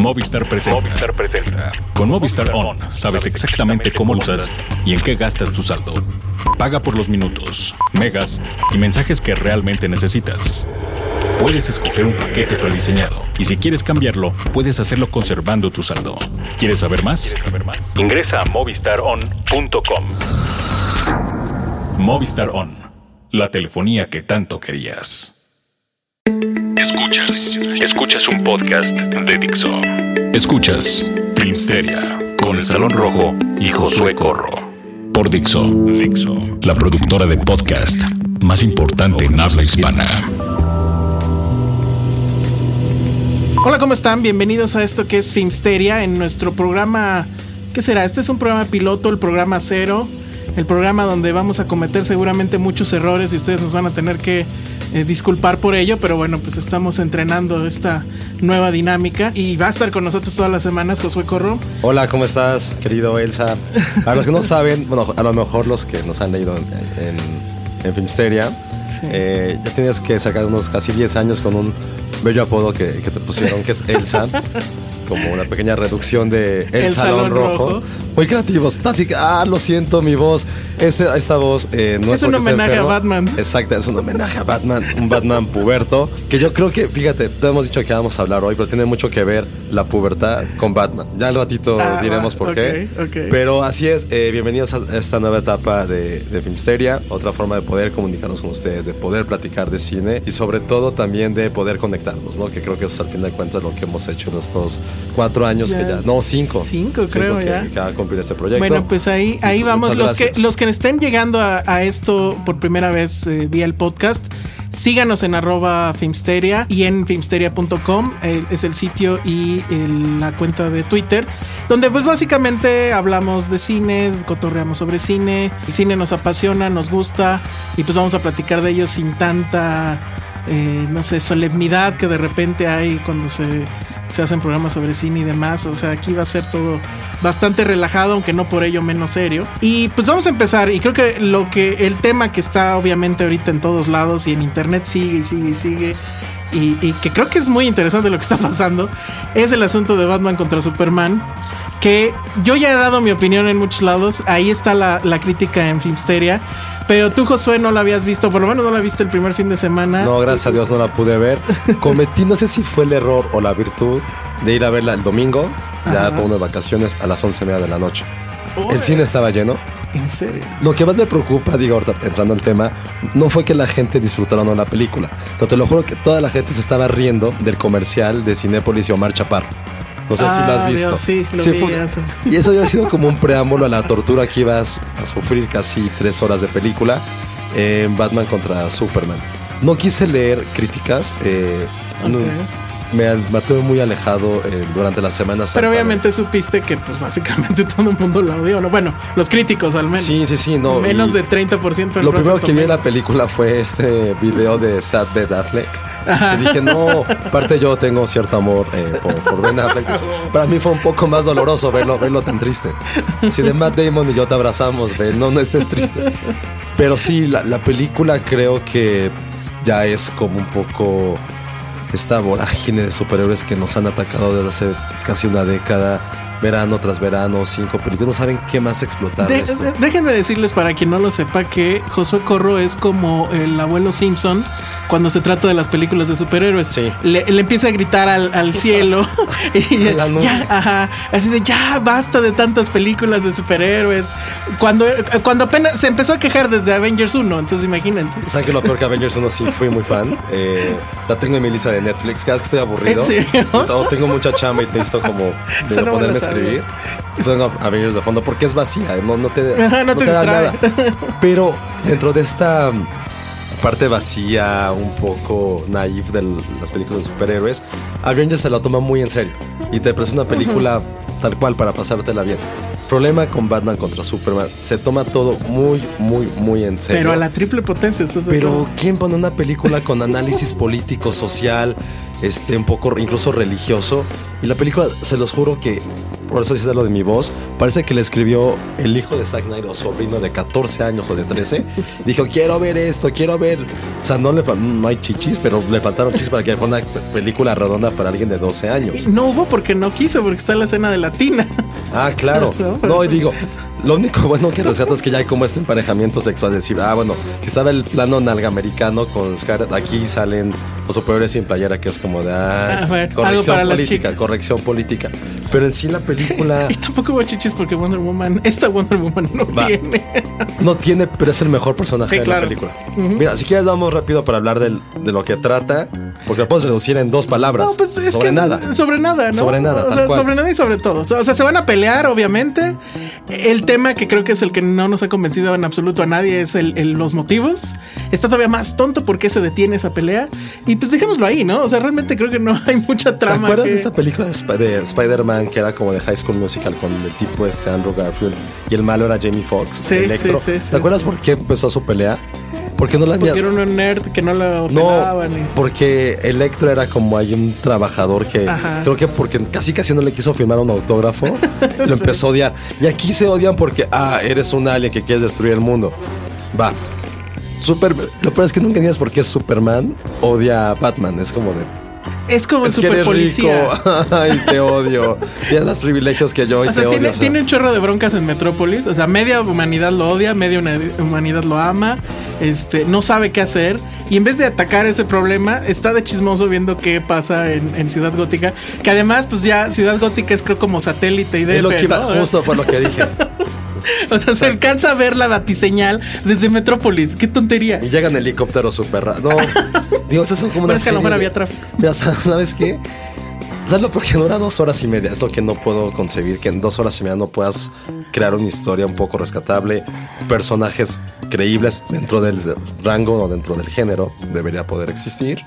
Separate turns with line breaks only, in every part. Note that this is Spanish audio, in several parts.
Movistar presenta. Con Movistar On sabes exactamente cómo usas y en qué gastas tu saldo. Paga por los minutos, megas y mensajes que realmente necesitas. Puedes escoger un paquete prediseñado y si quieres cambiarlo, puedes hacerlo conservando tu saldo. ¿Quieres saber más? Ingresa a movistaron.com. Movistar On, la telefonía que tanto querías. Escuchas, escuchas un podcast de Dixo. Escuchas Filmsteria con el Salón Rojo y Josué Corro. Por Dixo, Dixo, la productora de podcast más importante en habla hispana.
Hola, ¿cómo están? Bienvenidos a esto que es Filmsteria en nuestro programa. ¿Qué será? Este es un programa piloto, el programa cero. El programa donde vamos a cometer seguramente muchos errores y ustedes nos van a tener que eh, disculpar por ello, pero bueno, pues estamos entrenando esta nueva dinámica y va a estar con nosotros todas las semanas Josué Corro.
Hola, ¿cómo estás, querido Elsa? A los que no saben, bueno, a lo mejor los que nos han leído en, en, en Filmsteria,
Sí.
eh, ya tenías que sacar unos casi 10 años con un bello apodo que, que te pusieron, que es Elsa. Como una pequeña reducción de El,
El
Salón,
Salón
Rojo.
Rojo.
Muy creativos. Así que, ah, lo siento, mi voz. Ese- esta voz eh, no
Es
es,
un homenaje a. Batman.
Exacto, es un homenaje a Batman, un Batman puberto. Que yo creo que, fíjate, te hemos dicho que vamos a hablar hoy, pero tiene mucho que ver la pubertad con Batman. Ya al ratito
Ah,
diremos por qué. Pero así es, eh, bienvenidos a esta nueva etapa de, de Filmsteria, otra forma de poder comunicarnos con ustedes, de poder platicar de cine y sobre todo también de poder conectarnos, ¿no? Que creo que eso es al fin de cuentas lo que hemos hecho en estos cuatro años
Ya,
que ya, no, cinco.
cinco, creo,
que,
ya.
que va a cumplir este proyecto.
Bueno, pues ahí, ahí
pues,
vamos. Los que, los que estén llegando a, a esto por primera vez eh, vía el podcast, síganos en arroba Filmsteria y en filmsteria.com eh, es el sitio y el- la cuenta de Twitter, donde pues básicamente hablamos de cine, cotorreamos sobre cine, el cine nos apasiona, nos gusta y pues vamos a platicar de ello sin tanta eh, no sé, solemnidad que de repente hay cuando se, se hacen programas sobre cine y demás. O sea, aquí va a ser todo bastante relajado, aunque no por ello menos serio. Y pues vamos a empezar. Y creo que lo que el tema que está obviamente ahorita en todos lados y en internet sigue y sigue y sigue. Y, y que creo que es muy interesante lo que está pasando. Es el asunto de Batman contra Superman. Que yo ya he dado mi opinión en muchos lados. Ahí está la, la crítica en Filmsteria. Pero tú, Josué, no la habías visto. Por lo menos no la viste el primer fin de semana.
No, gracias a Dios no la pude ver. Cometí, no sé si fue el error o la virtud de ir a verla el domingo, ya
Ajá.
unas vacaciones, a las once y media de la noche.
Uy.
El cine estaba lleno.
En serio.
Lo que más me preocupa, digo, ahorita entrando al tema, no fue que la gente disfrutara o no la película. No te lo juro que toda la gente se estaba riendo del comercial de Cinépolis y Omar Chaparro. No sé si lo has
Ah,
visto.
Dios, sí, lo vi,
fue- y eso debe haber sido como un preámbulo a la tortura que ibas a sufrir casi tres horas de película en Batman contra Superman. No quise leer críticas. eh, no-
Ok.
me mantuve muy alejado eh, durante la semana. Santa.
Pero obviamente supiste que, pues básicamente todo el mundo la odió, ¿no? Bueno, los críticos al menos.
Sí, sí, sí, no.
Menos de 30% en
Lo primero que vi en la película fue este video de Sad Ben Affleck. Y dije, no, aparte yo tengo cierto amor eh, por, por Ben Affleck. Para mí fue un poco más doloroso verlo, verlo tan triste. Si de Matt Damon y yo te abrazamos, ve, no, no estés triste. Pero sí, la, la película creo que ya es como un poco esta vorágine de superhéroes que nos han atacado desde hace casi una década verano tras verano, cinco películas, no saben qué más explotar.
De-
esto.
de- déjenme decirles para quien no lo sepa que Josué Corro es como el abuelo Simpson cuando se trata de las películas de superhéroes.
Sí.
Le, le empieza a gritar al, al cielo y
A la nube.
ya, ajá, así de ya basta de tantas películas de superhéroes. Cuando, cuando apenas se empezó a quejar desde Avengers 1, entonces imagínense.
¿Saben que lo peor que Avengers 1 sí fui muy fan? Eh, la tengo en mi lista de Netflix. Cada vez que estoy aburrido,
¿En serio?
tengo mucha chamba y necesito como de
no
ponerme. Escribir. Y pongo Avengers de fondo porque es vacía, no, no te,
no te
da nada. Pero dentro de esta parte vacía, un poco naif de las películas de superhéroes, Avengers se la toma muy en serio y te presenta una película tal cual para pasártela bien. Problema con Batman contra Superman, se toma todo muy, muy, muy en serio.
Pero a la triple potencia, ¿estás de
Pero? ¿quién pone una película con análisis político, social, este, un poco incluso religioso? Y la película, se los juro que, por eso dices lo de mi voz, parece que le escribió el hijo de Zack Snyder o sobrino de 14 años o de 13. Dijo, quiero ver esto, quiero ver. O sea, no le no hay chichis, pero le faltaron chichis para que fuera una pe- película redonda para alguien de 12 años.
No hubo porque no quiso, porque está la escena de latina.
Ah, claro. No, y digo, lo único bueno que rescato es que ya hay como este emparejamiento sexual. Decir, ah, bueno, si estaba el plano nalga americano con Scarlett, aquí salen los superiores sin playera, que es como de, ah,
Ah,
corrección política, corrección política. Pero en sí la película
Y tampoco hubo chichis porque Wonder Woman, esta Wonder Woman no
Va.
tiene.
no tiene, pero es el mejor personaje
Sí,
de
claro.
la película. Mira, si quieres vamos rápido para hablar del- de lo que trata, porque lo puedes reducir en dos palabras.
No, pues es
sobre
que
nada.
Sobre nada, ¿no?
Sobre nada,
O sea, sobre nada y sobre todo. O sea, se van a pelear, obviamente. El tema que creo que es el que no nos ha convencido en absoluto a nadie es el, el- los motivos. Está todavía más tonto por qué se detiene esa pelea. Y pues dejémoslo ahí, ¿no? O sea, realmente creo que no hay mucha
¿Te
trama.
acuerdas
que-
de esta película de, Sp- de Spider-Man que era como de High School Musical con el tipo este Andrew Garfield y el malo era Jamie Foxx?
Sí, sí, sí, sí,
¿Te acuerdas
sí.
por qué empezó su pelea? Porque no la.
Porque era un nerd que no lo
No,
pelaban. y-
porque Electro era como hay un trabajador que
Ajá.
creo que porque casi casi no le quiso firmar un autógrafo, lo empezó a odiar. Y aquí se odian porque, ah, eres un alien que quieres destruir el mundo. Va. Super, lo peor es que nunca entiendes por qué Superman odia a Batman. Es como de.
Es como
Es que
super policía.
Ay, te odio. Tienes más privilegios que yo y
O sea,
te
tiene,
odio. o sea.
tiene un chorro de broncas en Metrópolis. O sea, media humanidad lo odia, media humanidad lo ama. Este, no sabe qué hacer. Y en vez de atacar ese problema, está de chismoso viendo qué pasa en, en Ciudad Gótica. Que además, pues ya Ciudad Gótica es creo como satélite y
Es lo que iba,
¿no?
justo fue lo que dije.
O sea, se alcanza a ver la batiseñal desde Metrópolis. Qué tontería.
Y llegan helicópteros super ra- No, digo, esas son como
Pero
una
es que a lo
serie
mejor
de-
había tráfico.
Mira, ¿sabes qué? ¿Sabes lo? Porque dura dos horas y media. Es lo que no puedo concebir. Que en dos horas y media no puedas crear una historia un poco rescatable. Personajes creíbles dentro del rango o dentro del género. Debería poder existir.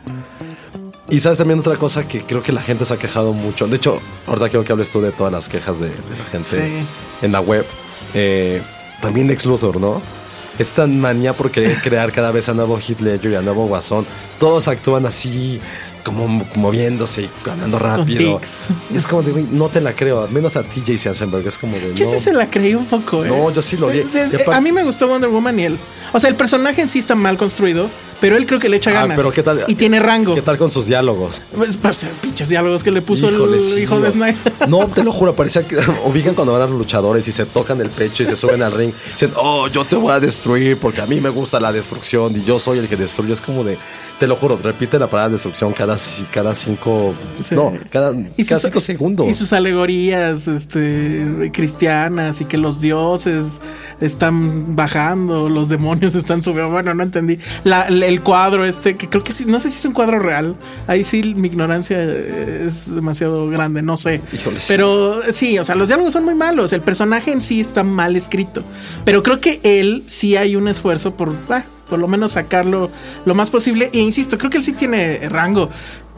Y sabes también otra cosa que creo que la gente se ha quejado mucho. De hecho, ahorita quiero que hables tú de todas las quejas de, de la gente
Sí.
en la web. Eh, también Lex Luthor, ¿no? Esta manía por querer crear cada vez a nuevo Heath Ledger y a nuevo Guasón. Todos actúan así, como mo- moviéndose y hablando rápido. es como de, güey, no te la creo. Menos a TJ Sandberg. Es como de,
Yo
no.
sí se la creí un poco, ¿eh?
No, yo sí lo aparte-
a mí me gustó Wonder Woman y él. O sea, el personaje en sí está mal construido, pero él creo que le echa
Ah,
ganas.
pero ¿qué tal?
Y tiene rango.
¿Qué tal con sus diálogos?
Pues, pues, pinches diálogos que le puso
Híjole,
el hijo de. Snyder.
No, te lo juro, parecía que ubican cuando van a los luchadores y se tocan el pecho y se suben al ring. Dicen, oh, yo te voy a destruir porque a mí me gusta la destrucción y yo soy el que destruye. Es como de, te lo juro, repite la palabra destrucción cada, ci- cada cinco,
Sí.
no, cada,
Y
cada
sus-
cinco segundos.
Y sus alegorías este, cristianas y que los dioses están bajando, los demonios están subiendo. Bueno, no entendí. La- la- el cuadro este, que creo que sí, no sé si es un cuadro real. Ahí sí mi ignorancia eh, es demasiado grande, no sé. Pero sí, o sea, los diálogos son muy malos. El personaje en sí está mal escrito. Pero creo que él sí hay un esfuerzo por... ah, por lo menos sacarlo lo más posible. E insisto, creo que él sí tiene rango.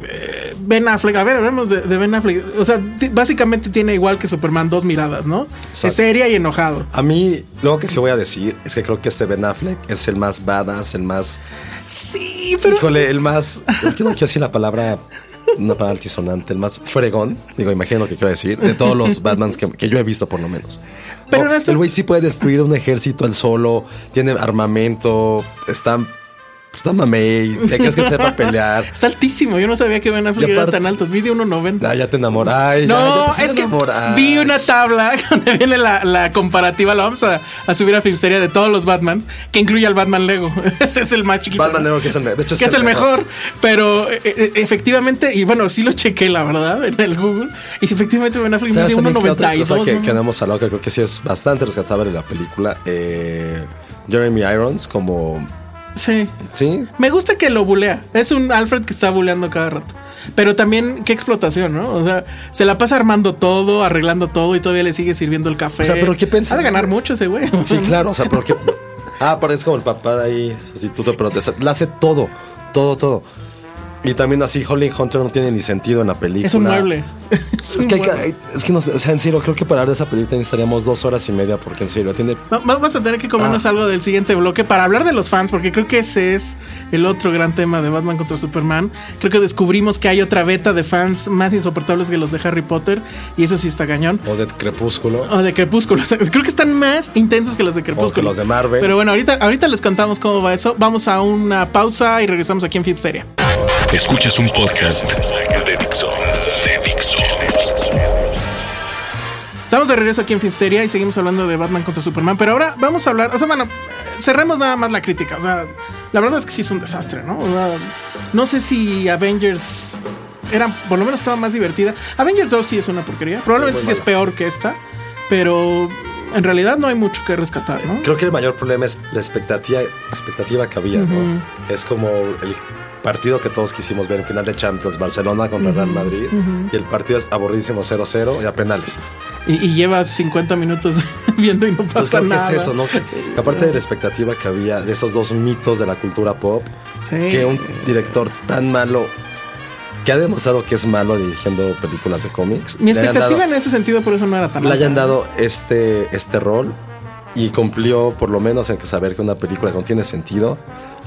Eh, Ben Affleck, a ver, hablemos de, de Ben Affleck. O sea, básicamente tiene igual que Superman dos miradas, ¿no?
Exacto.
Es seria y enojado.
A mí, lo que sí voy a decir es que creo que este Ben Affleck es el más badass, el más,
Sí, pero.
híjole, el más, yo no quiero decir la palabra, una palabra altisonante, el más fregón, digo, imagino lo que quiero decir, de todos los Batmans que, que yo he visto por lo menos.
Pero
No,
no está-
El güey sí puede destruir un ejército él solo, tiene armamento, está pues no mames, ¿te crees que sepa pelear?
Está altísimo. Yo no sabía que Ben Affleck
Y
era
aparte-
tan alto. Vi de 1.90.
Ah, ya te enamoras.
No, es que vi una tabla donde viene la, la comparativa. La vamos a, a subir a Filmsteria de todos los Batmans, que incluye al Batman Lego. Ese es el más chiquito.
Batman. Lego, que es el de hecho,
que es el mejor. Pero eh, eh, efectivamente, y bueno, sí lo chequé, la verdad, en el Google. Y si efectivamente Ben Affleck
¿Sabes
mide
también qué otra
1.92.
cosa que,
¿no?
que no hemos hablado que creo que sí es bastante rescatable en la película? Eh, Jeremy Irons como...
Sí.
¿Sí?
Me gusta que lo bulea. Es un Alfred que está buleando cada rato. Pero también, qué explotación, ¿no? O sea, se la pasa armando todo, arreglando todo y todavía le sigue sirviendo el café.
O sea, ¿pero qué pensas?
Ha de ganar mucho ese güey.
Sí, claro, o sea, porque... Ah, pero es como el papá de ahí, sustituto, pero te, le hace todo, todo, todo. Y también así, Holly Hunter no tiene ni sentido en la película.
Es un mueble. Es,
que, hay que- es que no sé, o sea, en serio, creo que para ver esa película necesitaríamos dos horas y media, porque en serio, tiene
Va- Vamos a tener que comernos
Ah.
algo del siguiente bloque para hablar de los fans, porque creo que ese es el otro gran tema de Batman contra Superman. Creo que descubrimos que hay otra beta de fans más insoportables que los de Harry Potter, y eso sí está cañón.
o de Crepúsculo.
O de Crepúsculo. O sea, Creo que están más intensos que los de Crepúsculo.
los de Marvel.
Pero bueno, ahorita, ahorita les contamos cómo va eso. Vamos a una pausa y regresamos aquí en Filmsteria.
Escuchas un podcast de Dixo. De Dixo.
Estamos de regreso aquí en Filmsteria y seguimos hablando de Batman contra Superman. Pero ahora vamos a hablar. O sea, bueno, cerremos nada más la crítica. O sea, la verdad es que sí es un desastre, ¿no? O sea, no sé si Avengers era, por lo menos estaba más divertida. Avengers 2 sí es una porquería. Probablemente sí, es peor que esta. Pero en realidad no hay mucho que rescatar, ¿no?
Creo que el mayor problema es la expectativa, expectativa que había, ¿no? Es como el partido que todos quisimos ver en final de Champions, Barcelona contra Real Madrid, y el partido es aburridísimo 0-0 y a penales.
Y, y llevas 50 minutos viendo y no
Pues
pasa
que
nada.
es eso, ¿no? Que, que aparte de la expectativa que había de esos dos mitos de la cultura pop,
Sí.
que un director tan malo, que ha demostrado que es malo dirigiendo películas de cómics,
Mi expectativa
dado-
en ese sentido por eso no era tan
le hayan dado este, este rol y cumplió por lo menos en que saber que una película que no tiene sentido,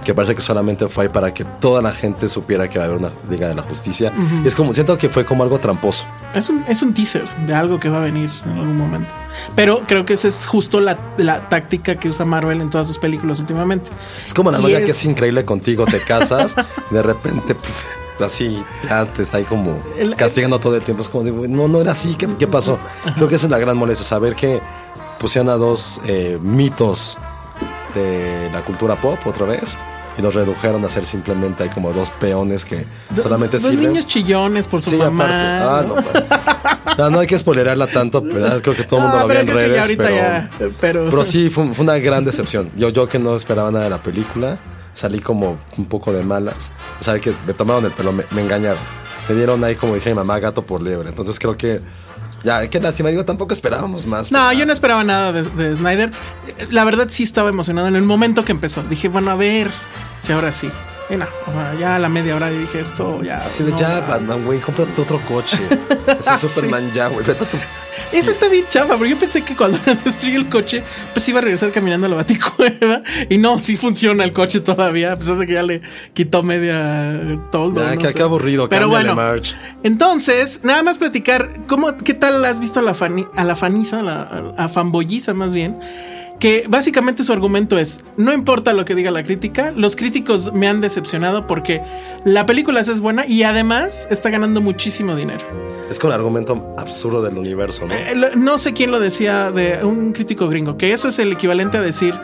que parece que solamente fue ahí para que toda la gente supiera que va a haber una Liga de la Justicia. Y es como, siento que fue como algo tramposo.
Es un, es un teaser de algo que va a venir en algún momento. Pero creo que esa es justo la, la táctica que usa Marvel en todas sus películas últimamente.
Es como la novia
es-
que es increíble contigo, te casas, de repente, pues, así, ya te está ahí como castigando todo el tiempo. Es como, de, "Güey, no, no era así, ¿qué, qué pasó? Creo que esa es la gran molestia, saber que pusieron a dos eh, mitos de la cultura pop otra vez y los redujeron a ser simplemente hay como dos peones que solamente
Dos
sirven.
niños chillones por su
Sí,
mamá.
aparte. Ah, no, no, no hay que spoilerarla tanto, pero creo que todo el mundo
Ah,
lo ve en redes. pero,
ya, pero-
pero sí, fue, fue una gran decepción. Yo, yo que no esperaba nada de la película, salí como un poco de malas. Saber que me tomaron el pelo, me, me engañaron. Me dieron ahí, como dije mi mamá, gato por liebre. Entonces creo que. Ya, qué lástima. Digo, tampoco esperábamos más.
No, yo no esperaba nada de, de Snyder. La verdad sí estaba emocionado en el momento que empezó. Dije, bueno, a ver si ahora sí. Y no, o sea, ya a la media hora dije esto, ya.
Así de ya,
va".
Batman, güey, cómprate otro coche. Ese Superman ya, güey. Vete a tu.
Eso está bien chafa, porque yo pensé que cuando destruye el coche, pues iba a regresar caminando a la baticueva. Y no, sí funciona el coche todavía, a pesar de que ya le quitó media toldo.
Ya,
no
qué- aburrido,
Pero bueno, entonces, nada más platicar, ¿cómo, ¿qué tal has visto a la, fani- a la faniza, a la a fanboyiza más bien? Que básicamente su argumento es, no importa lo que diga la crítica, los críticos me han decepcionado porque la película es buena y además está ganando muchísimo dinero.
Es como el argumento absurdo del universo, ¿no?
Eh, lo- No sé quién lo decía de un crítico gringo, que eso es el equivalente a decir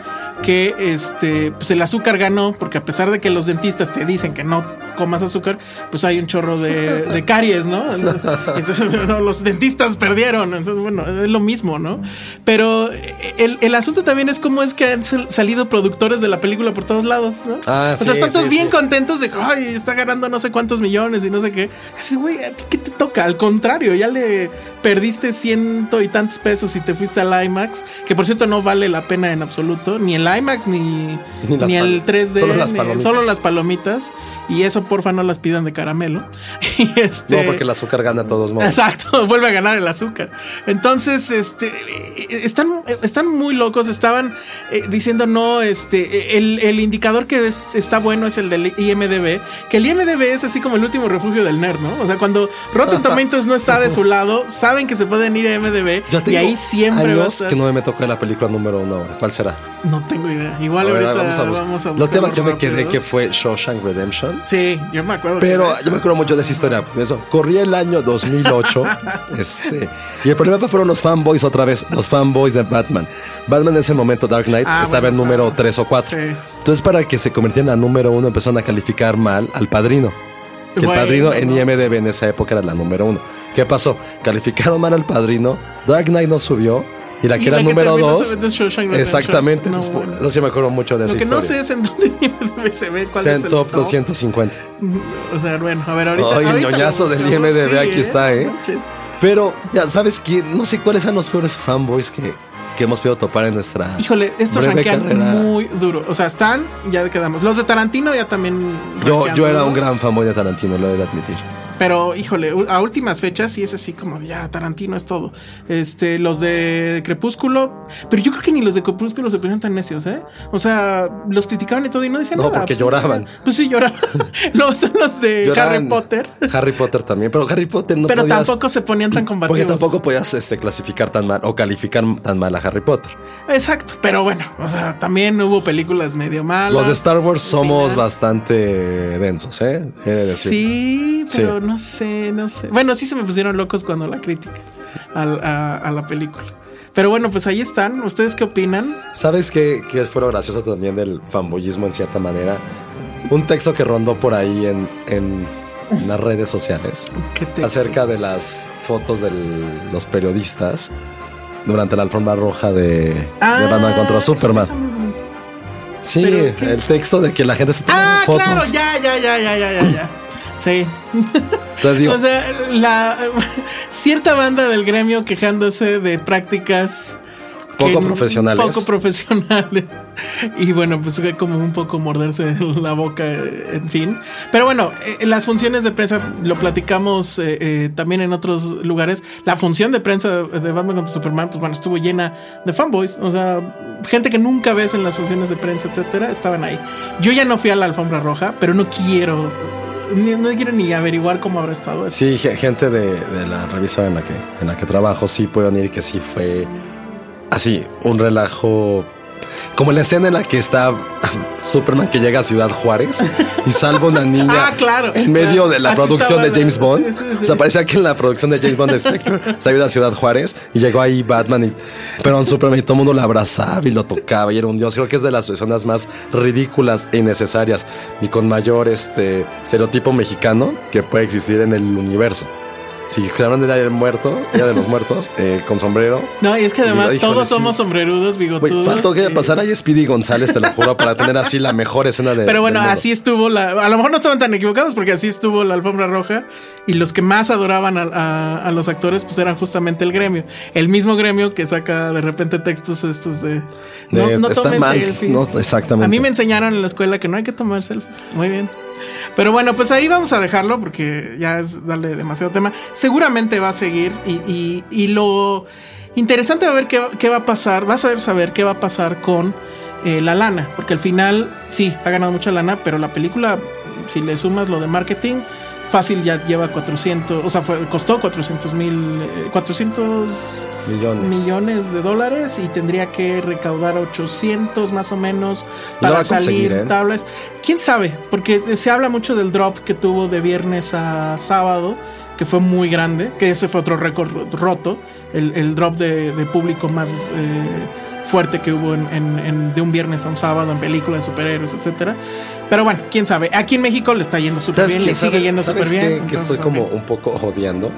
que este pues el azúcar ganó, porque a pesar de que los dentistas te dicen que no comas azúcar, pues hay un chorro de, de caries, ¿no? Entonces, entonces, no, los dentistas perdieron. Entonces, bueno, es lo mismo, ¿no? Pero eh, el, el asunto también es cómo es que han sal- salido productores de la película por todos lados, ¿no?
Ah,
o sea,
sí,
están todos
sí,
bien
sí.
contentos de que ay, está ganando no sé cuántos millones y no sé qué. Así, güey, ¿a ti qué te toca? Al contrario, ya le perdiste ciento y tantos pesos y te fuiste al IMAX, que por cierto no vale la pena en absoluto, ni el IMAX ni,
Ni
el
pal-
3D,
solo las
ni-
palomitas.
solo las palomitas. Y eso porfa no las pidan de caramelo. Y este,
No, porque el azúcar gana a todos modos.
Exacto, vuelve a ganar el azúcar. Entonces, este, están, están muy locos, estaban eh, diciendo no, este, el, el indicador que es- está bueno es el del IMDB, que el IMDB es así como el último refugio del nerd, ¿no? O sea, cuando Rotten Tomatoes no está de su lado, saben que se pueden ir a IMDB y ahí siempre a
años
estar.
que no me tocó la película número uno ahora. ¿Cuál será?
No tengo idea. Igual ahorita
vamos a
vamos a buscar.
Lo tema que yo me quedé que fue Shawshank Redemption.
Sí, yo me acuerdo.
Pero yo me acuerdo mucho de esa historia. Eso, corría el año 2008. este, y el problema fueron los fanboys otra vez, los fanboys de Batman. Batman en ese momento, Dark Knight,
Ah,
estaba
bueno,
en número
claro.
3 o 4.
Sí.
Entonces, para que se convirtiera en número uno, empezaron a calificar mal al padrino. Que el padrino en. IMDB en esa época era la número uno. ¿Qué pasó? Calificaron mal al padrino, Dark Knight no subió. Y la que
Y
era
la
número
terminó
2.
solamente es Shawshank Redemption.
Exactamente.
No, bueno.
Eso sí me acuerdo mucho de
Lo
esa
que no
historia.
sé es en dónde IMDb se ve cuál es
en
el
top 250.
O sea, bueno, a ver, ahorita.
Ay, el
ahorita
ñoñazo del. IMDb, aquí está, ¿eh?
No manches.
Pero, ya sabes que no sé cuáles son los peores fanboys que, que hemos podido topar en nuestra.
Híjole, estos rankean
carrera.
muy duro. O sea, están, ya quedamos. Los de Tarantino ya también.
Yo, yo era un gran fanboy de Tarantino, lo he de admitir.
Pero, híjole, a últimas fechas sí es así como ya, Tarantino es todo. Este, los de Crepúsculo. Pero yo creo que ni los de Crepúsculo se ponían tan necios, ¿eh? O sea, los criticaban y todo y no decían
No,
nada.
porque
Pues,
lloraban.
Pues sí, lloraban. no, son los de
Lloraban.
Harry Potter.
Harry Potter también, pero Harry Potter no
pero
podías-
tampoco se ponían tan combativos.
Porque tampoco podías este, clasificar tan mal o calificar tan mal a Harry Potter.
Exacto, pero bueno, o sea, también hubo películas medio malas.
Los de Star Wars somos
final.
bastante densos, ¿eh? He de decir.
Sí, pero
Sí.
No sé, no sé. Bueno, sí se me pusieron locos cuando la crítica a, a la película. Pero bueno, pues ahí están. ¿Ustedes qué opinan?
¿Sabes qué, qué fue lo gracioso también del fanboyismo en cierta manera? Un texto que rondó por ahí en, en las redes sociales
¿Qué texto?
acerca de las fotos de los periodistas durante la alfombra roja de, de Batman contra
Ah, eso
Superman. Sí, el texto de que la gente se tomando
Ah,
fotos.
claro, ya, ya, ya, ya, ya, ya. Sí.
Entonces
o sea, la cierta banda del gremio quejándose de prácticas
Poco profesionales.
Poco profesionales. Y bueno, pues fue como un poco morderse la boca, en fin. Pero bueno, eh, las funciones de prensa, lo platicamos eh, eh, también en otros lugares. La función de prensa de Batman contra Superman, pues bueno, estuvo llena de fanboys. O sea, gente que nunca ves en las funciones de prensa, etcétera, estaban ahí. Yo ya no fui a la alfombra roja, pero no quiero. No quiero ni averiguar cómo habrá estado eso.
sí, ge- gente de, de la revista en la que en la que trabajo sí pueden ir que sí fue así un relajo como la escena en la que está Superman que llega a Ciudad Juárez y salva una niña
Ah, claro.
en medio de la
Así
producción de James Bond.
sí, sí, sí.
O sea, parecía que en la producción de James Bond de Spectre ido a Ciudad Juárez y llegó ahí Batman y pero en Superman y todo el mundo lo abrazaba y lo tocaba y era un dios. Creo que es de las escenas más ridículas e innecesarias y con mayor este estereotipo mexicano que puede existir en el universo. Si hablan de Día del Muerto, Día de los Muertos, eh, con sombrero.
No, y es que además todos
sí.
somos sombrerudos, bigotudos.
faltó que pasara ahí Speedy González, te lo juro, para tener así la mejor escena de.
Pero bueno,
del mundo.
así estuvo la. A lo mejor no estaban tan equivocados porque así estuvo la alfombra roja. Y los que más adoraban a, a- a los actores, pues eran justamente el gremio. El mismo gremio que saca de repente textos estos de. No,
De-
no tomen selfies.
no, exactamente.
A mí me enseñaron en la escuela que no hay que tomar selfies. Muy bien. Pero bueno, pues ahí vamos a dejarlo porque ya es darle demasiado tema. Seguramente va a seguir y, y- lo interesante va a ver qué, qué va a pasar. Vas a ver saber qué va a pasar con eh, la lana, porque al final sí ha ganado mucha lana, pero la película, si le sumas lo de marketing, fácil ya lleva 400, o sea, fue, costó 400 mil, eh, 400
Millones.
millones de dólares y tendría que recaudar 800 más o menos para salir
¿eh?
tablas. ¿Quién sabe? Porque se habla mucho del drop que tuvo de viernes a sábado, que fue muy grande, que ese fue otro récord roto, el, el drop de, de público más eh, fuerte que hubo en, en- en- de un viernes a un sábado en películas de superhéroes, etcétera. Pero bueno, quién sabe. Aquí en México le está yendo súper
¿Sabes
bien, le sigue
¿Sabes-
yendo súper bien.
que
entonces,
estoy como un poco odiando.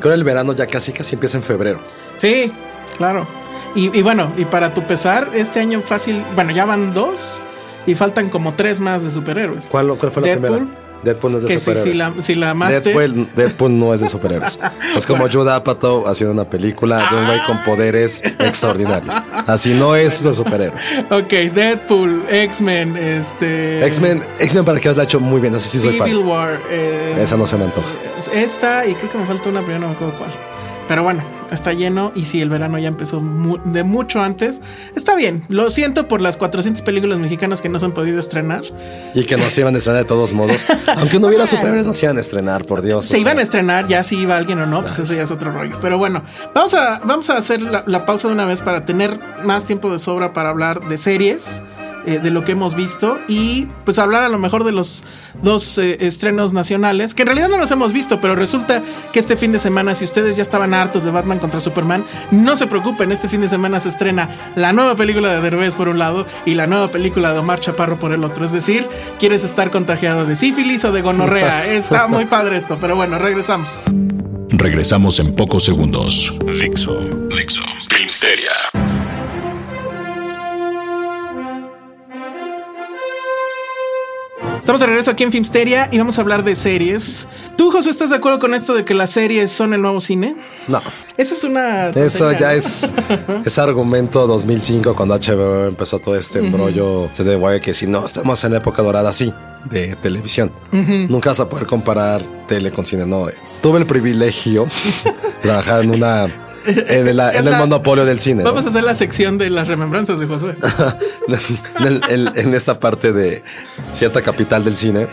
Creo que el verano ya casi casi empieza en febrero.
Sí, claro. Y, y bueno, y para tu pesar, este año fácil, bueno, ya van dos y faltan como tres más de superhéroes.
¿Cuál, cuál fue la
Deadpool.
primera? Deadpool no es de
Que
superhéroes.
si la, si la amaste.
Deadpool, Deadpool no es de superhéroes. Es como Judd Apatow haciendo una película de un güey con poderes extraordinarios. Así no es de superhéroes.
Ok, Deadpool, X-Men, este.
X-Men, X-Men para que os la ha hecho muy bien. Así sí soy
Civil
fan.
War. eh,
Esa no se me antoja.
Esta, y creo que me falta una, pero no me acuerdo cuál. Pero bueno, está lleno y si el verano ya empezó de mucho antes, está bien. Lo siento por las 400 películas mexicanas que no se han podido estrenar.
Y que no se iban a estrenar de todos modos. Aunque no hubiera superhéroes, no se iban a estrenar, por Dios.
Se iban a estrenar, ya si iba alguien o no, pues eso ya es otro rollo. Pero bueno, vamos a, vamos a hacer la, la pausa de una vez para tener más tiempo de sobra para hablar de series. Eh, de lo que hemos visto y pues hablar a lo mejor de los dos eh, estrenos nacionales, que en realidad no los hemos visto, pero resulta que este fin de semana, si ustedes ya estaban hartos de Batman contra Superman, no se preocupen, este fin de semana se estrena la nueva película de Derbez por un lado y la nueva película de Omar Chaparro por el otro, es decir, quieres estar contagiado de sífilis o de gonorrea, está muy padre esto, pero bueno, regresamos.
Regresamos en pocos segundos. Lixo, Lixo, Filmsteria.
Estamos de regreso aquí en Filmsteria y vamos a hablar de series. ¿Tú, Josué, estás de acuerdo con esto de que las series son el nuevo cine?
No.
Esa es una...
Eso ya es ese argumento 2005 cuando HBO empezó todo este embrollo. Se debe que si no, estamos en la época dorada, sí, de televisión. Nunca vas a poder comparar tele con cine, no. Tuve el privilegio de trabajar en una en, el monopolio del cine.
Vamos a hacer la sección de las remembranzas de Josué.
en, esta parte de cierta capital del cine.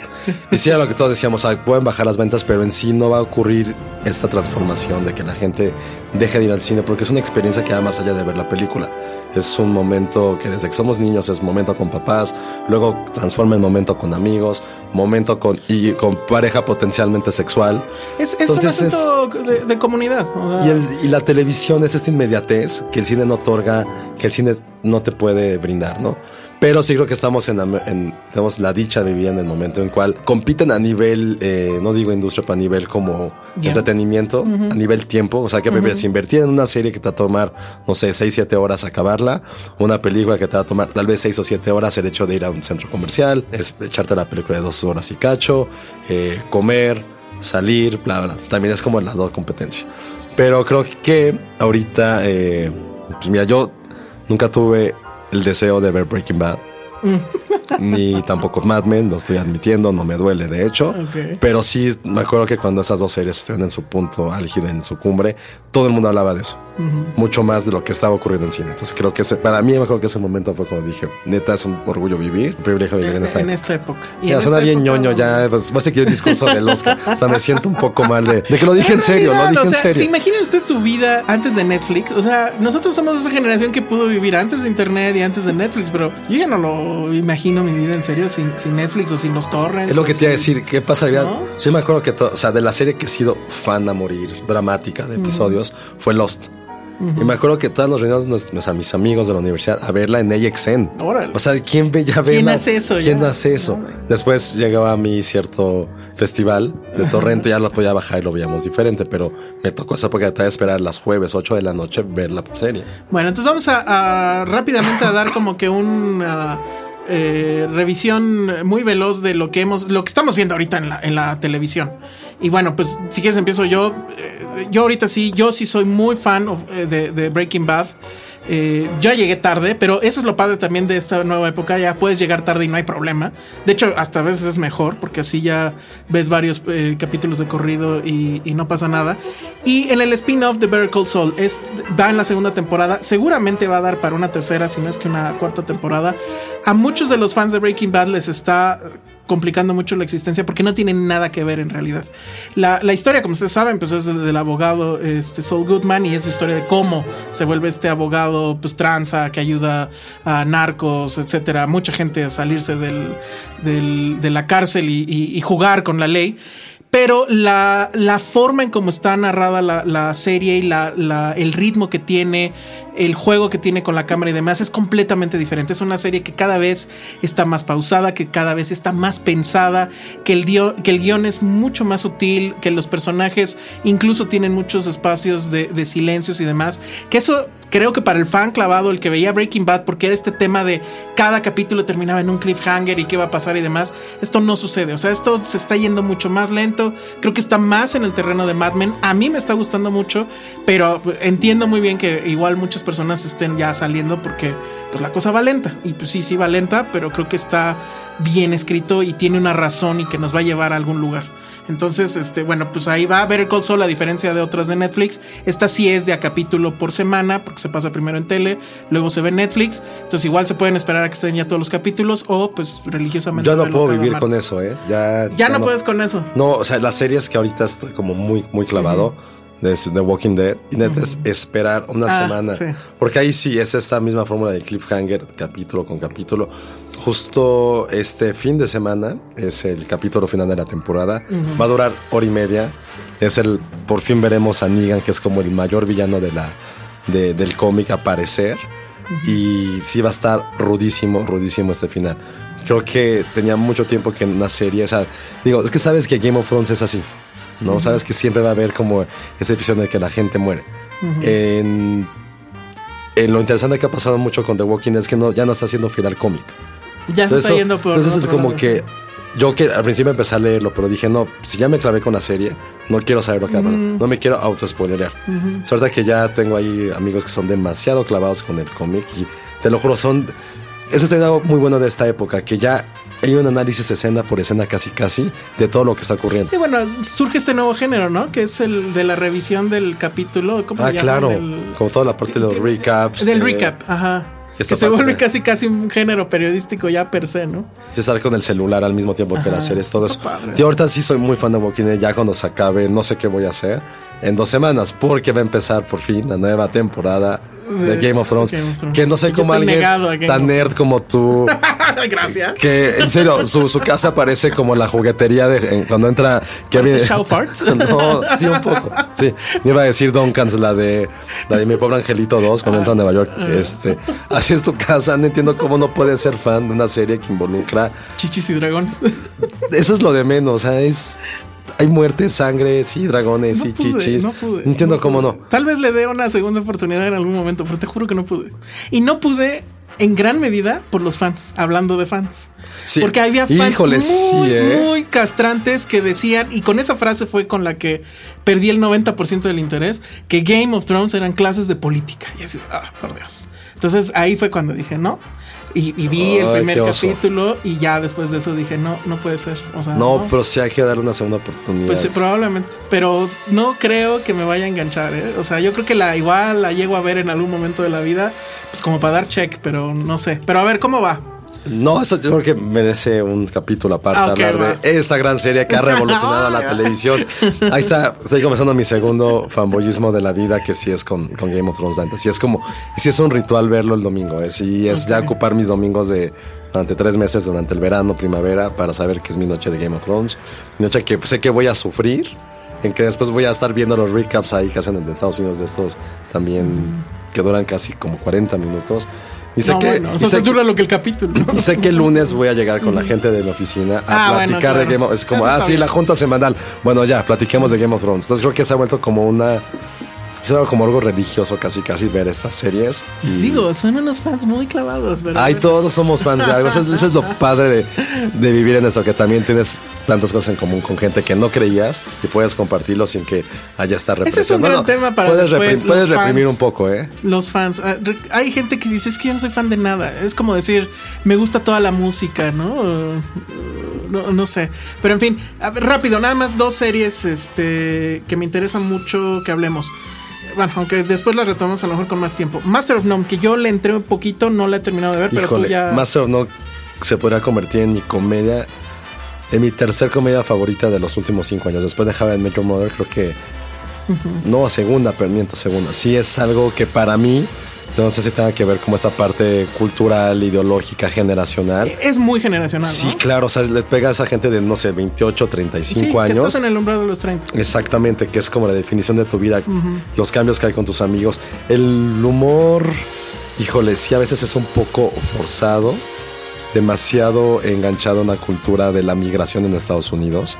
Y sí, lo que todos decíamos, pueden bajar las ventas, pero en sí no va a ocurrir esta transformación de que la gente deje de ir al cine, porque es una experiencia que va más allá de ver la película es un momento que desde que somos niños es momento con papás, luego transforma en momento con amigos, momento con y con pareja potencialmente sexual.
Es, es un asunto de, comunidad.
y, y, la televisión es esta inmediatez que el cine no otorga, que el cine no te puede brindar, ¿no? Pero sí creo que estamos en, tenemos la dicha de vivir en el momento en cual compiten a nivel, eh, no digo industria, pero a nivel como entretenimiento, a nivel tiempo. O sea, que prefieres invertir en una serie que te va a tomar, no sé, 6, 7 horas acabarla, una película que te va a tomar tal vez 6 o 7 horas el hecho de ir a un centro comercial, es echarte la película de 2 horas y cacho, eh, comer, salir, bla, bla. También es como la dos competencia. Pero creo que ahorita, eh, pues mira, yo nunca tuve el deseo de ver Breaking Bad. Ni tampoco Mad Men, lo estoy admitiendo, no me duele de hecho, pero sí me acuerdo que cuando esas dos series estuvieron en su punto álgido, en su cumbre, todo el mundo hablaba de eso, mucho más de lo que estaba ocurriendo en cine. Entonces creo que ese, para mí me acuerdo que ese momento fue como dije, neta es un orgullo vivir, un privilegio vivir en, esta,
en esta época.
ya, suena bien ñoño ya, pues va a ser discurso del Oscar, o sea, me siento un poco mal de, que lo dije en, serio, lo dije en serio.
¿Se imagina usted su vida antes de Netflix? O sea, nosotros somos esa generación que pudo vivir antes de Internet y antes de Netflix, pero yo ya no lo imagino mi vida en serio sin, Netflix o sin los torrents.
Es lo que te iba a decir, ¿qué pasa? Sí me acuerdo que, o sea, de la serie que he sido fan a morir, dramática de episodios, fue Lost. Y me acuerdo que todos los reuniones, a mis amigos de la universidad, a verla en AXN. O sea, ¿quién ve ya
¿Quién hace eso?
¿Quién hace eso? Después llegaba a mí cierto festival de torrente, ya lo podía bajar y lo veíamos diferente, pero me tocó esa porque de esperar las jueves, 8 de la noche, ver la serie.
Bueno, entonces vamos a, rápidamente a dar como que un... Eh, revisión muy veloz de lo que hemos, lo que estamos viendo ahorita en la, televisión. Y bueno, pues si quieres empiezo yo. Eh, yo ahorita sí, yo sí soy muy fan eh, de, de, Breaking Bad. Eh, ya llegué tarde, pero eso es lo padre también de esta nueva época. Ya puedes llegar tarde y no hay problema. De hecho, hasta a veces es mejor porque así ya ves varios eh, capítulos de corrido y, no pasa nada. Y en el spin-off de Better Call Saul va en la segunda temporada. Seguramente va a dar para una tercera, si no es que una cuarta temporada. A muchos de los fans de Breaking Bad les está complicando mucho la existencia porque no tiene nada que ver en realidad. La, historia, como ustedes saben, pues es del, abogado este, Saul Goodman y es su historia de cómo se vuelve este abogado pues tranza que ayuda a narcos, etcétera, mucha gente a salirse del, de la cárcel y jugar con la ley. Pero la, forma en cómo está narrada la, serie y la, el ritmo que tiene, el juego que tiene con la cámara y demás es completamente diferente. Es una serie que cada vez está más pausada, que cada vez está más pensada, que el, que el guion es mucho más sutil, que los personajes incluso tienen muchos espacios de silencios y demás. Que eso creo que para el fan clavado, el que veía Breaking Bad, porque era este tema de cada capítulo terminaba en un cliffhanger y qué va a pasar y demás, esto no sucede. O sea, esto se está yendo mucho más lento. Creo que está más en el terreno de Mad Men. A mí me está gustando mucho, pero entiendo muy bien que igual muchas personas estén ya saliendo porque pues la cosa va lenta. Y pues sí, sí va lenta, pero creo que está bien escrito y tiene una razón y que nos va a llevar a algún lugar. Entonces, este, bueno, pues ahí va a ver Call Saul a diferencia de otras de Netflix. Esta sí es de a capítulo por semana, porque se pasa primero en tele, luego se ve en Netflix. Entonces, igual se pueden esperar a que estén ya todos los capítulos o pues religiosamente.
Yo no puedo vivir
martes.
con eso, ¿eh? Ya,
Ya no puedes con eso.
No, o sea, las series que ahorita estoy como muy, muy clavado de The Walking Dead, y neta es esperar una
Ah,
semana.
sí.
Porque ahí sí es esta misma fórmula de cliffhanger, capítulo con capítulo. Justo este fin de semana es el capítulo final de la temporada. Va a durar hora y media. Es el, por fin veremos a Negan, que es como el mayor villano de la, de- del cómic, aparecer. Y sí va a estar rudísimo, rudísimo este final. Creo que tenía mucho tiempo que en una serie, o sea, digo, es que sabes que Game of Thrones es así, ¿no? Sabes que siempre va a haber como ese episodio en el que la gente muere. en, en lo interesante que ha pasado mucho con The Walking Dead es que no, ya no está haciendo final cómic.
Ya se está
Eso-
yendo por.
entonces es como
lado.
que yo que al principio empecé a leerlo, pero dije, no, si ya me clavé con la serie, no quiero saber lo que va a pasar. No me quiero auto-spoilerear. Suerte que ya tengo ahí amigos que son demasiado clavados con el cómic y te lo juro, son... Eso es algo muy bueno de esta época, que ya hay un análisis escena por escena casi casi de todo lo que está ocurriendo.
Sí, bueno, surge este nuevo género, ¿no? Que es el de la revisión del capítulo. ¿cómo
Ah, claro,
Del-
como toda la parte de los recaps.
Del
eh,
recap, ajá.
esta
Que se vuelve
de-
casi casi un género periodístico ya per se, ¿no?
de estar con el celular al mismo tiempo que las series, todo eso. Yo ahorita sí soy muy fan de Walking Dead, ya cuando se acabe, no sé qué voy a hacer en dos semanas, porque va a empezar por fin la nueva temporada de,
De
Game of Thrones.
Game of Thrones.
Que no sé cómo alguien tan nerd como tú.
Gracias.
Que en serio, su, su casa parece como la juguetería de en- cuando entra Kevin. No, sí, un poco. Sí, me iba a decir Duncan's, la de, la de mi pobre angelito 2, cuando entra a Nueva York.
Ah.
Este, así es tu casa. No entiendo cómo no puedes ser fan de una serie que involucra.
Chichis y dragones.
Eso es lo de menos. O sea, es. Hay muerte, sangre, sí, dragones,
pude,
chichis.
no pude,
entiendo
no
cómo
pude.
no.
Tal vez le dé una segunda oportunidad en algún momento, pero te juro que no pude. Y no pude en gran medida por los fans, hablando de fans.
Sí.
Porque había fans
Híjole,
muy,
sí, ¿eh?
muy castrantes que decían, y con esa frase fue con la que perdí el 90% del interés, que Game of Thrones eran clases de política. Y así, ah, por Dios. Entonces ahí fue cuando dije, no. Y, y vi el primer capítulo y ya después de eso dije, no, no puede ser. O sea,
No, pero sí hay que darle una segunda oportunidad.
pues sí, probablemente. Pero no creo que me vaya a enganchar, ¿eh? O sea, yo creo que la igual la llego a ver en algún momento de la vida, pues como para dar check, pero no sé. Pero a ver, ¿cómo va?
No, eso yo creo que merece un capítulo aparte
Ah, ok,
hablar
va.
de esta gran serie que ha revolucionado la televisión. Ahí está, estoy comenzando mi segundo fanboyismo de la vida, que sí es con, con Game of Thrones Dante. Sí es como, sí es un ritual verlo el domingo, ¿eh? sí es ya
Ok.
ocupar mis domingos de durante tres meses, durante el verano, primavera, para saber que es mi noche de Game of Thrones. Mi noche que sé que voy a sufrir, en que después voy a estar viendo los recaps ahí que hacen en Estados Unidos de estos también, que duran casi como 40 minutos. Y sé
no,
que,
bueno, o sea,
que-
dura lo que el capítulo.
y sé que el lunes voy a llegar con la gente de mi oficina a
Ah, bueno,
platicar
claro.
de Game of Es como,
Eso
ah, sí,
bien.
la junta semanal. Bueno, ya, platiquemos de Game of Thrones. Entonces creo que se ha vuelto como una. Ha vuelto como algo religioso casi, casi ver estas series. Y
Digo, son unos fans muy clavados, pero.
Ay, todos somos fans de algo. Eso es, eso es lo padre de, de vivir en esto, que también tienes tantas cosas en común con gente que no creías y puedes compartirlo sin que haya esta represión.
Ese es un gran tema para
puedes,
después,
reprim- puedes reprimir un poco, ¿eh?
Los fans. Ah, Hay gente que dice, es que yo no soy fan de nada. Es como decir, me gusta toda la música, ¿no? No, no sé. Pero en fin, rápido, nada más dos series este, que me interesan mucho que hablemos. Bueno, aunque después las retomamos a lo mejor con más tiempo. Master of None, que yo le entré un poquito, no la he terminado de ver, pero tú
Híjole,
ya.
Master of None se podría convertir en mi comedia, en mi tercer comedia favorita de los últimos cinco años. Después de How I Met Your Mother, creo que. No, segunda, pero miento, segunda. Sí es algo que para mí, no sé si tenga que ver como esta parte cultural, ideológica, generacional.
Es muy generacional.
Sí,
¿no?
claro, o sea, le pega a esa gente de, no sé, 28, 35
Sí, que
años.
estás en el umbral de los 30.
Exactamente, que es como la definición de tu vida, los cambios que hay con tus amigos. El humor, híjole, sí a veces es un poco forzado, demasiado enganchado a una cultura de la migración en Estados Unidos.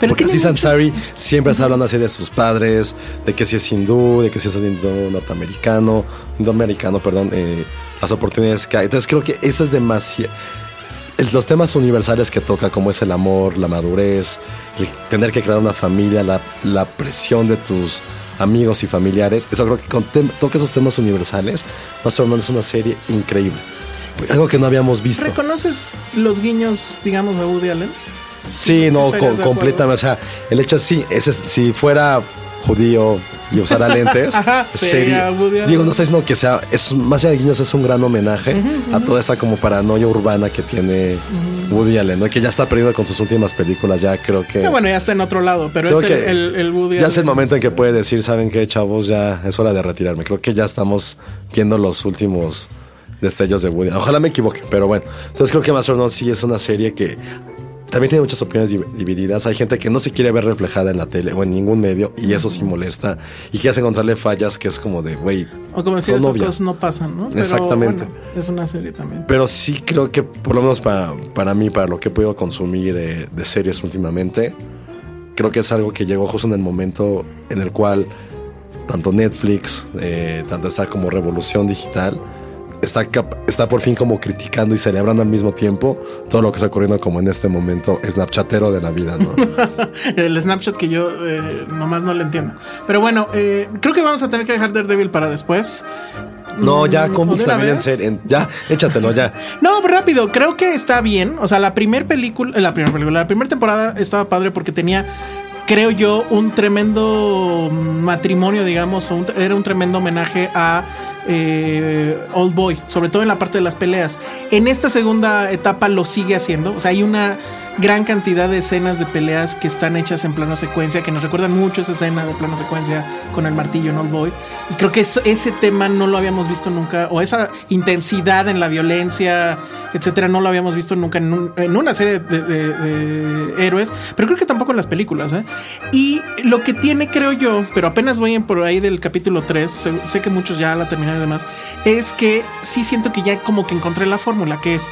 Pero
Porque así Sansari siempre está hablando así de sus padres, de que si es hindú, de que si es hindú norteamericano, indoamericano, perdón, eh, las oportunidades que hay. Entonces creo que eso es demasiado... Los temas universales que toca, como es el amor, la madurez, el tener que crear una familia, la, la presión de tus amigos y familiares, eso creo que con toca esos temas universales, Master of None es una serie increíble. Algo que no habíamos visto.
¿Reconoces los guiños, digamos, a Woody Allen?
Sí,
sí
no, co- completamente. O sea, el hecho es sí, ese, es- si fuera judío y usara lentes,
Ajá, sería Allen.
Digo, no estoy diciendo que sea, es más allá de guiños, es un gran homenaje a toda esa como paranoia urbana que tiene Woody Allen, ¿no? Que ya está perdido con sus últimas películas, ya creo que.
Que bueno, ya está en otro lado, pero
Creo
es el,
que
el, el Woody
ya es el momento en que puede decir, ¿saben qué, chavos? Ya es hora de retirarme. Creo que ya estamos viendo los últimos destellos de Woody. Ojalá me equivoque, pero bueno. Entonces creo que Master None sí es una serie que también tiene muchas opiniones div- divididas. Hay gente que no se quiere ver reflejada en la tele o en ningún medio y eso sí molesta. Y quieres encontrarle fallas que es como de, güey,
O como decir, esas cosas no pasan, ¿no? Pero,
Exactamente.
bueno, es una serie también.
Pero sí creo que, por lo menos para, para mí, para lo que he podido consumir eh, de series últimamente, creo que es algo que llegó justo en el momento en el cual tanto Netflix, eh, tanto esta como revolución digital, está, está por fin como criticando y celebrando al mismo tiempo todo lo que está ocurriendo como en este momento snapchatero de la vida, ¿no?
El Snapchat que yo eh, nomás no le entiendo. Pero bueno, eh, creo que vamos a tener que dejar Daredevil para después.
no, ya
Mm,
cómics
¿o de una
también en serio. ya, échatelo ya.
No, pero rápido, creo que está bien. O sea, la primera película, la primera película, la primera temporada estaba padre porque tenía, creo yo, un tremendo matrimonio, digamos, un- era un tremendo homenaje a eh, Old Boy, sobre todo en la parte de las peleas. En esta segunda etapa lo sigue haciendo. O sea, hay una gran cantidad de escenas de peleas que están hechas en plano secuencia, que nos recuerdan mucho esa escena de plano secuencia con el martillo en Old Boy. Y creo que es- ese tema no lo habíamos visto nunca, o esa intensidad en la violencia, etcétera, no lo habíamos visto nunca en, un- en una serie de, de- héroes, pero creo que tampoco en las películas. ¿eh? Y lo que tiene, creo yo, pero apenas voy por ahí del capítulo 3, sé, sé que muchos ya la terminaron y demás, es que sí siento que ya como que encontré la fórmula, que es eh,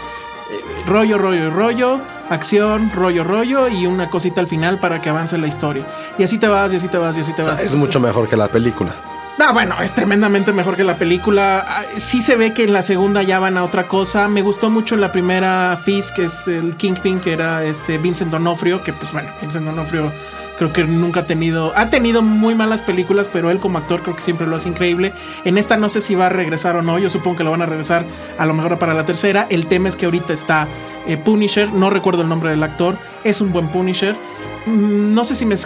rollo, rollo, rollo, acción, rollo, rollo y una cosita al final para que avance la historia. Y así te vas, y así te vas, y así te
O sea,
vas.
es mucho mejor que la película.
No, bueno, es tremendamente mejor que la película. Ah, Sí se ve que en la segunda ya van a otra cosa. Me gustó mucho la primera Fizz, que es el Kingpin, que era este Vincent D'Onofrio, que pues bueno, Vincent D'Onofrio creo que nunca ha tenido, ha tenido muy malas películas, pero él como actor creo que siempre lo hace increíble. En esta no sé si va a regresar o no, yo supongo que lo van a regresar a lo mejor para la tercera. El tema es que ahorita está eh, Punisher, no recuerdo el nombre del actor, es un buen Punisher. Mm, No sé si me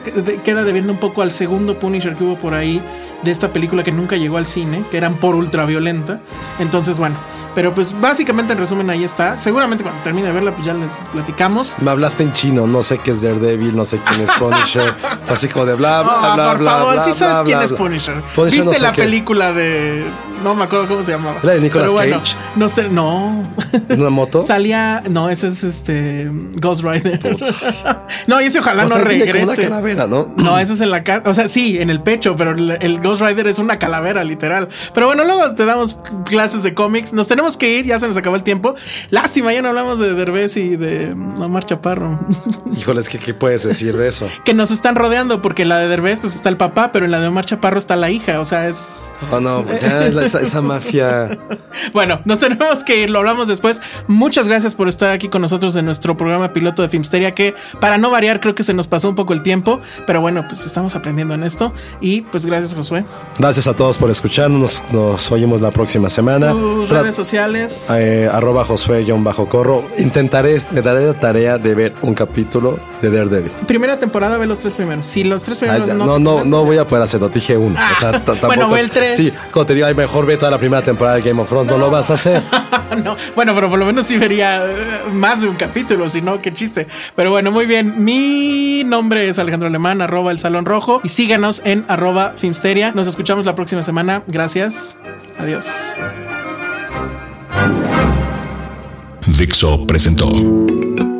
queda debiendo un poco al segundo Punisher que hubo por ahí de esta película que nunca llegó al cine, que eran por ultraviolenta. Entonces, bueno, pero pues básicamente en resumen ahí está. Seguramente cuando termine de verla, pues ya les platicamos.
Me hablaste en chino, no sé qué es Daredevil, no sé quién es Punisher, así como de bla, bla,
Ah,
bla,
por
bla,
favor,
bla,
sí sabes
bla,
quién
bla,
es. Punisher.
Punisher
¿Viste
no sé
la
qué.
película de. No me acuerdo cómo se llamaba.
¿La de Nicolas
Pero bueno,
Cage?
te- No.
¿En una moto?
Salía. No, ese es este. Ghost Rider. no, y ese ojalá no regrese.
una calavera, ¿no?
No, eso es en la cara. O sea, sí, en el pecho, pero el, el Ghost Rider es una calavera, literal. Pero bueno, luego te damos clases de cómics. Nos tenemos que ir, ya se nos acabó el tiempo. Lástima, ya no hablamos de Derbez y de Omar Chaparro.
Híjoles, ¿qué, ¿qué puedes decir de eso?
que nos están rodeando, porque en la de Derbez, pues está el papá, pero en la de Omar Chaparro está la hija. O sea, es.
Oh, no, ya la- esa, esa mafia.
Bueno, nos tenemos que ir, lo hablamos después. Muchas gracias por estar aquí con nosotros en nuestro programa piloto de Filmsteria, que para no variar, creo que se nos pasó un poco el tiempo, pero bueno, pues estamos aprendiendo en esto. Y pues gracias, Josué.
Gracias a todos por escucharnos. Nos, nos oímos la próxima semana.
Tus redes sociales.
Eh, arroba Josué-corro. Intentaré, me daré la tarea de ver un capítulo de Daredevil.
Primera temporada, ve los tres primeros. Si los tres primeros no.
no, no, no voy a poder hacerlo. Dije uno. O sea,
Ah,
tampoco
bueno, ve el tres.
Sí, como te digo, mejor ve toda la primera temporada de Game of Thrones. No, lo vas a hacer.
no, bueno, pero por lo menos sí vería eh, más de un capítulo, si no, qué chiste. Pero bueno, muy bien. Mi nombre es Alejandro Alemán, arroba el Salón Rojo. Y síganos en arroba Filmsteria. Nos escuchamos la próxima semana. Gracias. Adiós.
Dixo presentó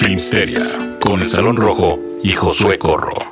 Filmsteria con el Salón Rojo y Josué Corro.